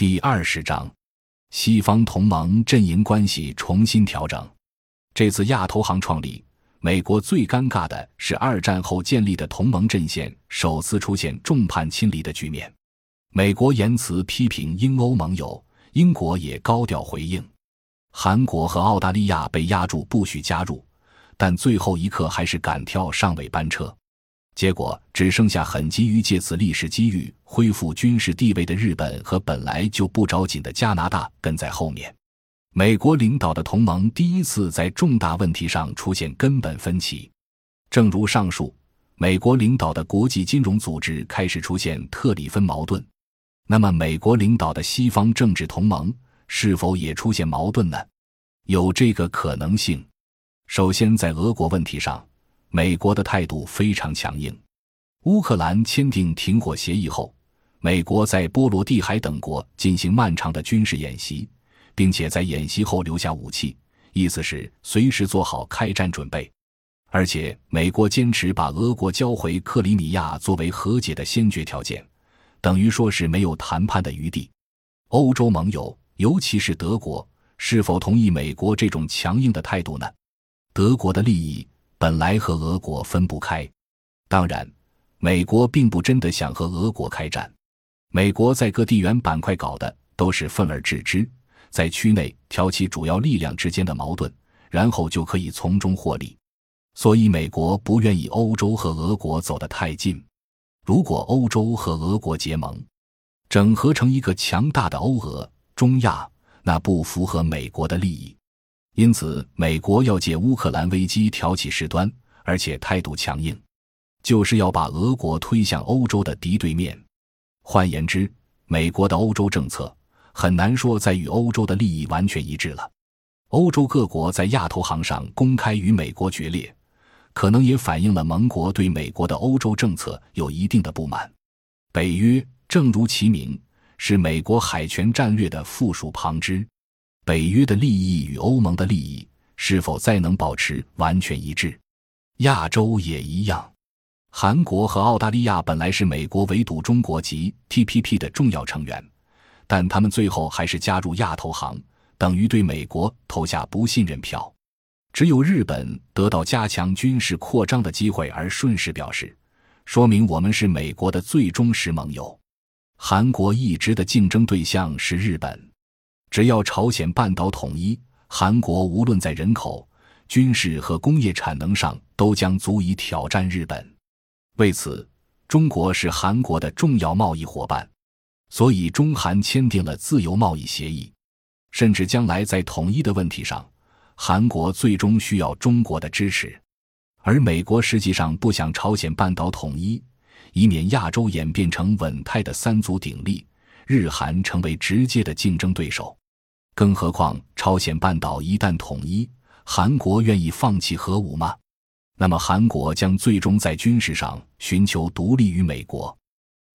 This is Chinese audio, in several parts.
第二十章，西方同盟阵营关系重新调整。这次亚投行创立，美国最尴尬的是二战后建立的同盟阵线首次出现众叛亲离的局面。美国言辞批评英欧盟友，英国也高调回应。韩国和澳大利亚被压住不许加入，但最后一刻还是赶跳上尾班车。结果只剩下很急于借此历史机遇恢复军事地位的日本和本来就不着紧的加拿大跟在后面。美国领导的同盟第一次在重大问题上出现根本分歧。正如上述，美国领导的国际金融组织开始出现特里芬矛盾。那么，美国领导的西方政治同盟是否也出现矛盾呢？有这个可能性。首先，在俄国问题上。美国的态度非常强硬。乌克兰签订停火协议后，美国在波罗的海等国进行漫长的军事演习，并且在演习后留下武器，意思是随时做好开战准备。而且，美国坚持把俄国交回克里米亚作为和解的先决条件，等于说是没有谈判的余地。欧洲盟友，尤其是德国，是否同意美国这种强硬的态度呢？德国的利益。本来和俄国分不开，当然，美国并不真的想和俄国开战。美国在各地缘板块搞的都是分而治之，在区内挑起主要力量之间的矛盾，然后就可以从中获利。所以，美国不愿意欧洲和俄国走得太近。如果欧洲和俄国结盟，整合成一个强大的欧俄中亚，那不符合美国的利益。因此，美国要借乌克兰危机挑起事端，而且态度强硬，就是要把俄国推向欧洲的敌对面。换言之，美国的欧洲政策很难说在与欧洲的利益完全一致了。欧洲各国在亚投行上公开与美国决裂，可能也反映了盟国对美国的欧洲政策有一定的不满。北约正如其名，是美国海权战略的附属旁支。北约的利益与欧盟的利益是否再能保持完全一致？亚洲也一样。韩国和澳大利亚本来是美国围堵中国及 TPP 的重要成员，但他们最后还是加入亚投行，等于对美国投下不信任票。只有日本得到加强军事扩张的机会而顺势表示，说明我们是美国的最忠实盟友。韩国一直的竞争对象是日本。只要朝鲜半岛统一，韩国无论在人口、军事和工业产能上都将足以挑战日本。为此，中国是韩国的重要贸易伙伴，所以中韩签订了自由贸易协议。甚至将来在统一的问题上，韩国最终需要中国的支持。而美国实际上不想朝鲜半岛统一，以免亚洲演变成稳态的三足鼎立，日韩成为直接的竞争对手。更何况，朝鲜半岛一旦统一，韩国愿意放弃核武吗？那么，韩国将最终在军事上寻求独立于美国。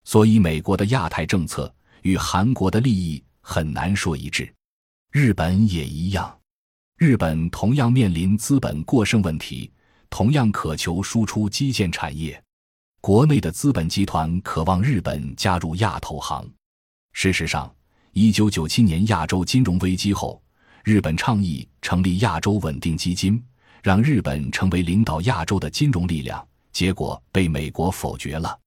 所以，美国的亚太政策与韩国的利益很难说一致。日本也一样，日本同样面临资本过剩问题，同样渴求输出基建产业。国内的资本集团渴望日本加入亚投行。事实上，一九九七年亚洲金融危机后，日本倡议成立亚洲稳定基金，让日本成为领导亚洲的金融力量，结果被美国否决了。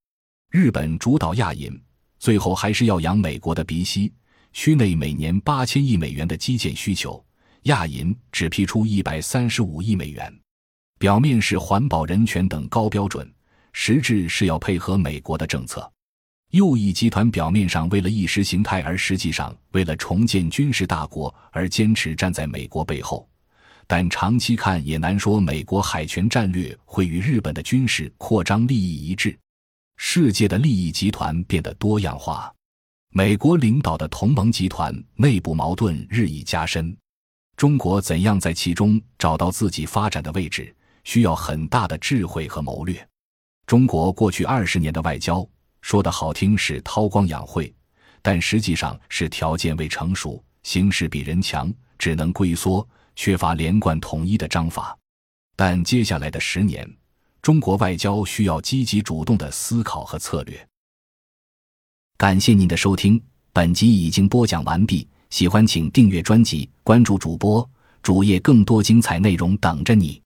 日本主导亚银，最后还是要养美国的鼻息。区内每年八千亿美元的基建需求，亚银只批出一百三十五亿美元，表面是环保、人权等高标准，实质是要配合美国的政策。右翼集团表面上为了意识形态，而实际上为了重建军事大国而坚持站在美国背后，但长期看也难说美国海权战略会与日本的军事扩张利益一致。世界的利益集团变得多样化，美国领导的同盟集团内部矛盾日益加深。中国怎样在其中找到自己发展的位置，需要很大的智慧和谋略。中国过去二十年的外交。说的好听是韬光养晦，但实际上是条件未成熟，形势比人强，只能龟缩，缺乏连贯统一的章法。但接下来的十年，中国外交需要积极主动的思考和策略。感谢您的收听，本集已经播讲完毕，喜欢请订阅专辑，关注主播主页，更多精彩内容等着你。